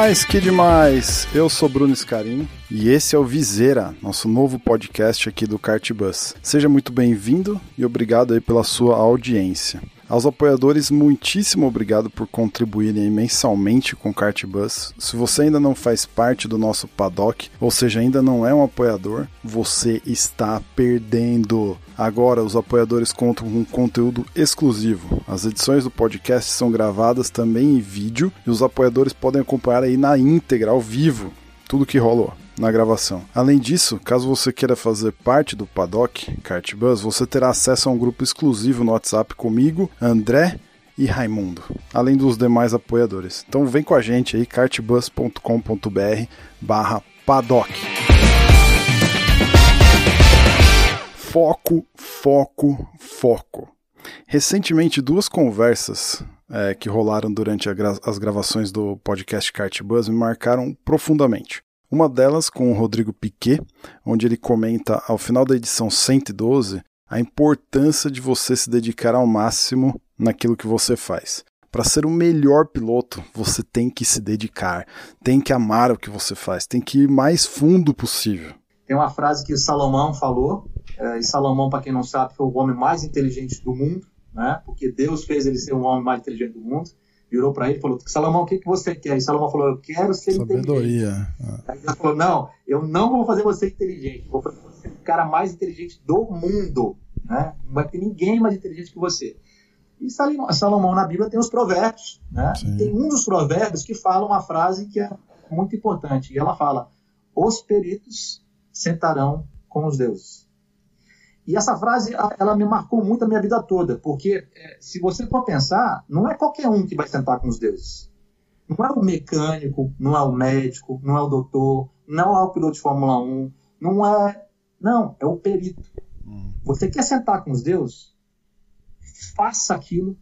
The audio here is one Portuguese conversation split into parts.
Demais, que demais! Eu sou Bruno Scarim e esse é o Viseira, nosso novo podcast aqui do Cartbus. Seja muito bem-vindo e obrigado aí pela sua audiência. Aos apoiadores, muitíssimo obrigado por contribuírem mensalmente com o Cartbus. Se você ainda não faz parte do nosso paddock, ou seja, ainda não é um apoiador, você está perdendo. Agora, os apoiadores contam com conteúdo exclusivo. As edições do podcast são gravadas também em vídeo e os apoiadores podem acompanhar aí na íntegra, ao vivo, tudo que rolou na gravação. Além disso, caso você queira fazer parte do Paddock Cartbus, você terá acesso a um grupo exclusivo no WhatsApp comigo, André e Raimundo, além dos demais apoiadores. Então vem com a gente aí, cartbus.com.br barra paddock. Foco, foco, foco. Recentemente, duas conversas é, que rolaram durante gra as gravações do podcast Cartbus me marcaram profundamente. Uma delas com o Rodrigo Piquet, onde ele comenta ao final da edição 112 a importância de você se dedicar ao máximo naquilo que você faz. Para ser o melhor piloto, você tem que se dedicar, tem que amar o que você faz, tem que ir mais fundo possível. Tem uma frase que Salomão falou, é, e Salomão, para quem não sabe, foi o homem mais inteligente do mundo, né? porque Deus fez ele ser o homem mais inteligente do mundo virou para ele e falou: Salomão, o que, que você quer? E Salomão falou: Eu quero ser Sabedoria. inteligente. Aí ele falou: Não, eu não vou fazer você inteligente, vou fazer você o cara mais inteligente do mundo. Né? Não vai ter ninguém mais inteligente que você. E Salomão na Bíblia tem os provérbios. Né? Tem um dos provérbios que fala uma frase que é muito importante. E ela fala: Os peritos sentarão com os deuses. E essa frase, ela me marcou muito a minha vida toda, porque é, se você for pensar, não é qualquer um que vai sentar com os deuses. Não é o mecânico, não é o médico, não é o doutor, não é o piloto de Fórmula 1, não é. Não, é o perito. Hum. Você quer sentar com os deuses? Faça aquilo.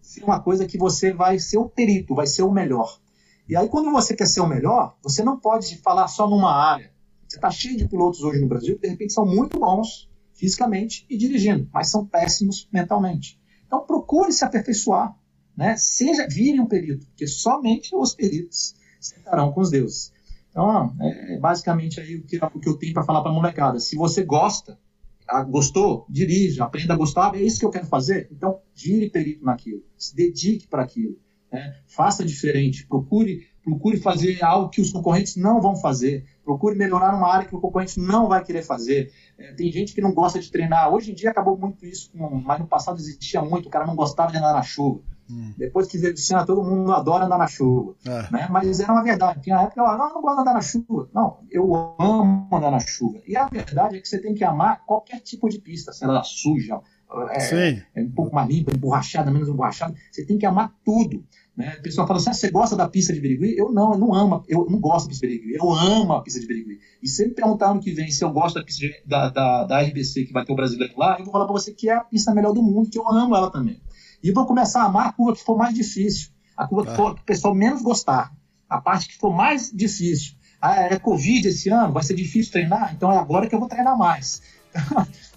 Se uma coisa que você vai ser o perito, vai ser o melhor. E aí, quando você quer ser o melhor, você não pode falar só numa área. Você está cheio de pilotos hoje no Brasil que, de repente, são muito bons, fisicamente e dirigindo, mas são péssimos mentalmente. Então procure se aperfeiçoar, né? Seja, vire um perito, porque somente os peritos sentarão com os deuses. Então, é, é basicamente aí o que, o que eu tenho para falar para a molecada. Se você gosta, gostou, dirija, aprenda a gostar, é isso que eu quero fazer. Então, vire perito naquilo, se dedique para aquilo, né? faça diferente, procure procure fazer algo que os concorrentes não vão fazer, procure melhorar uma área que o concorrente não vai querer fazer. É, tem gente que não gosta de treinar. Hoje em dia acabou muito isso, mas no passado existia muito. O cara não gostava de andar na chuva. Hum. Depois que Zedicina, todo mundo adora andar na chuva. É. Né? Mas era uma verdade. Tinha época que eu falava, não, eu não gosto de andar na chuva. Não, eu amo andar na chuva. E a verdade é que você tem que amar qualquer tipo de pista, se ela é suja, é, é, um pouco mais limpa, emborrachada, menos emborrachada. Você tem que amar tudo. Né? O pessoal fala assim: ah, você gosta da pista de Birigui? Eu não, eu não amo, eu não gosto da pista de Birigui, eu amo a pista de Birigui. E se me perguntar ano que vem se eu gosto da de, da, da, da RBC, que vai ter o brasileiro lá, eu vou falar para você que é a pista melhor do mundo, que eu amo ela também. E vou começar a amar a curva que for mais difícil, a curva que, ah. for, que o pessoal menos gostar, a parte que for mais difícil. Ah, é Covid esse ano, vai ser difícil treinar, então é agora que eu vou treinar mais.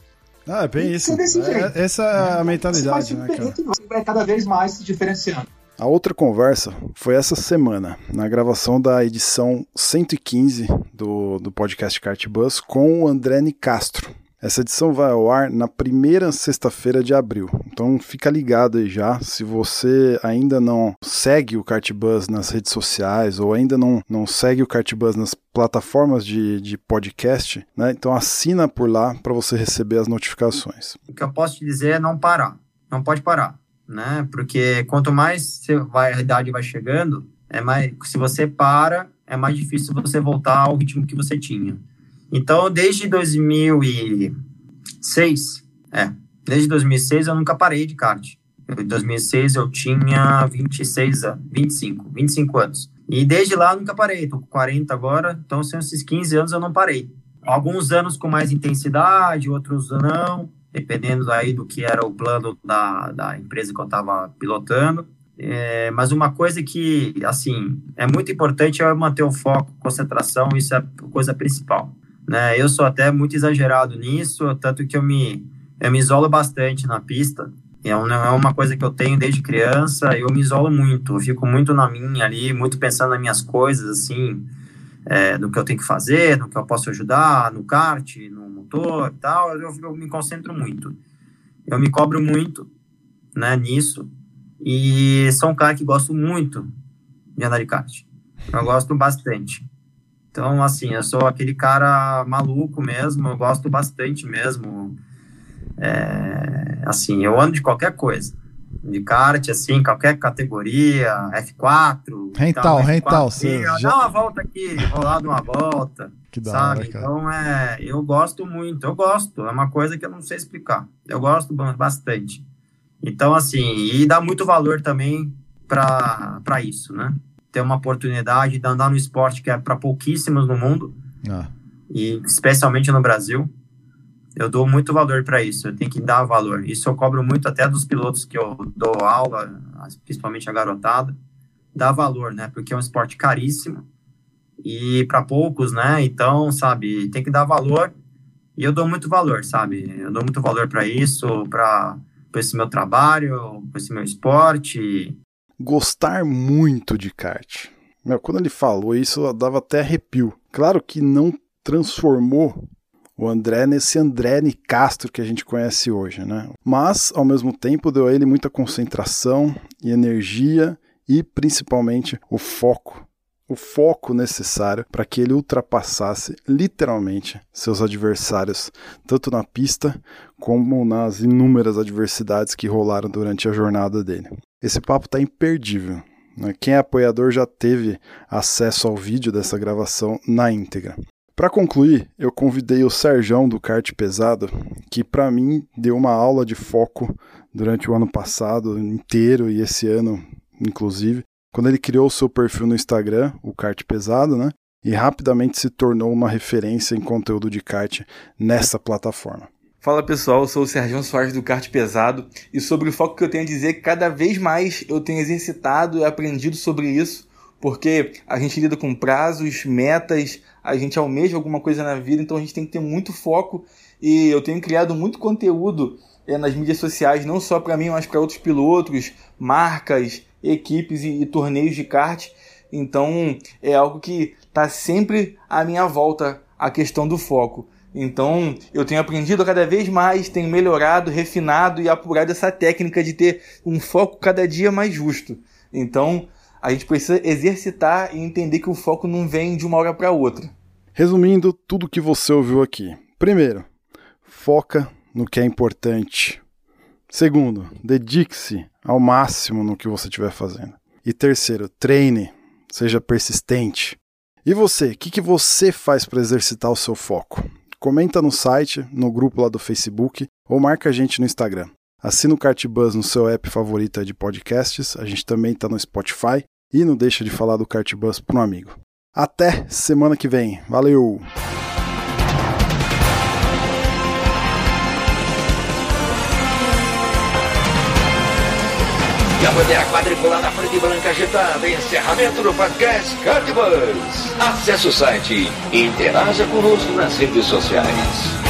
Ah, é bem isso. É, essa é a mentalidade, né, cara? Vai cada vez mais se diferenciando. A outra conversa foi essa semana, na gravação da edição 115 do, do podcast Cartbus com o André Nicastro. Essa edição vai ao ar na primeira sexta-feira de abril. Então fica ligado aí já. Se você ainda não segue o Cartbus nas redes sociais ou ainda não, não segue o Cartbus nas plataformas de, de podcast, né? Então assina por lá para você receber as notificações. O que eu posso te dizer é não parar. Não pode parar né? Porque quanto mais vai, a idade vai chegando, é mais, se você para, é mais difícil você voltar ao ritmo que você tinha. Então, desde 2006, é, desde 2006 eu nunca parei de kart. Em 2006 eu tinha 26 anos, 25, 25 anos. E desde lá nunca parei, tô com 40 agora, então são esses 15 anos eu não parei. Alguns anos com mais intensidade, outros não, dependendo aí do que era o plano da, da empresa que eu estava pilotando. É, mas uma coisa que, assim, é muito importante é manter o foco, concentração, isso é a coisa principal. Né? Eu sou até muito exagerado nisso, tanto que eu me, eu me isolo bastante na pista. É, é uma coisa que eu tenho desde criança, eu me isolo muito, eu fico muito na minha ali, muito pensando nas minhas coisas, assim, é, no que eu tenho que fazer, no que eu posso ajudar, no kart, no motor e tal, eu, eu me concentro muito. Eu me cobro muito, né, nisso, e sou um cara que gosto muito de andar de kart. Eu gosto bastante. Então, assim, eu sou aquele cara maluco mesmo, eu gosto bastante mesmo. É, assim, eu ando de qualquer coisa. De kart, assim, qualquer categoria, F4. Rental, rental. Você já... Dá uma volta aqui, dar uma volta. Que da sabe? Hora, então, é, eu gosto muito, eu gosto. É uma coisa que eu não sei explicar. Eu gosto bastante. Então, assim, e dá muito valor também para isso, né? Ter uma oportunidade de andar no esporte que é para pouquíssimos no mundo, ah. e especialmente no Brasil. Eu dou muito valor para isso, eu tenho que dar valor. Isso eu cobro muito até dos pilotos que eu dou aula, principalmente a garotada, dá valor, né? Porque é um esporte caríssimo e para poucos, né? Então, sabe, tem que dar valor e eu dou muito valor, sabe? Eu dou muito valor para isso, para esse meu trabalho, por esse meu esporte. Gostar muito de kart. Meu, quando ele falou isso, dava até arrepio. Claro que não transformou o André nesse André Nicastro que a gente conhece hoje, né? Mas, ao mesmo tempo, deu a ele muita concentração e energia e, principalmente, o foco o foco necessário para que ele ultrapassasse literalmente seus adversários, tanto na pista como nas inúmeras adversidades que rolaram durante a jornada dele. Esse papo está imperdível. Né? Quem é apoiador já teve acesso ao vídeo dessa gravação na íntegra. Para concluir, eu convidei o Serjão do kart pesado, que para mim deu uma aula de foco durante o ano passado inteiro e esse ano, inclusive, quando ele criou o seu perfil no Instagram, o kart pesado, né? E rapidamente se tornou uma referência em conteúdo de kart nessa plataforma. Fala pessoal, eu sou o Sérgio Soares do Kart Pesado e sobre o foco que eu tenho a dizer, cada vez mais eu tenho exercitado e aprendido sobre isso, porque a gente lida com prazos, metas, a gente almeja alguma coisa na vida, então a gente tem que ter muito foco e eu tenho criado muito conteúdo é, nas mídias sociais, não só para mim, mas para outros pilotos, marcas, equipes e, e torneios de kart. Então é algo que está sempre à minha volta a questão do foco. Então eu tenho aprendido cada vez mais, tenho melhorado, refinado e apurado essa técnica de ter um foco cada dia mais justo. Então a gente precisa exercitar e entender que o foco não vem de uma hora para outra. Resumindo tudo que você ouviu aqui. Primeiro, foca no que é importante. Segundo, dedique-se ao máximo no que você estiver fazendo. E terceiro, treine, seja persistente. E você, o que, que você faz para exercitar o seu foco? Comenta no site, no grupo lá do Facebook ou marca a gente no Instagram. Assina o Cartbus no seu app favorito de podcasts, a gente também está no Spotify e não deixa de falar do Cartbus para um amigo. Até semana que vem. Valeu! E a bandeira quadriculada frente branca agitada. Encerramento do podcast Cardbus. Acesse o site e interaja conosco nas redes sociais.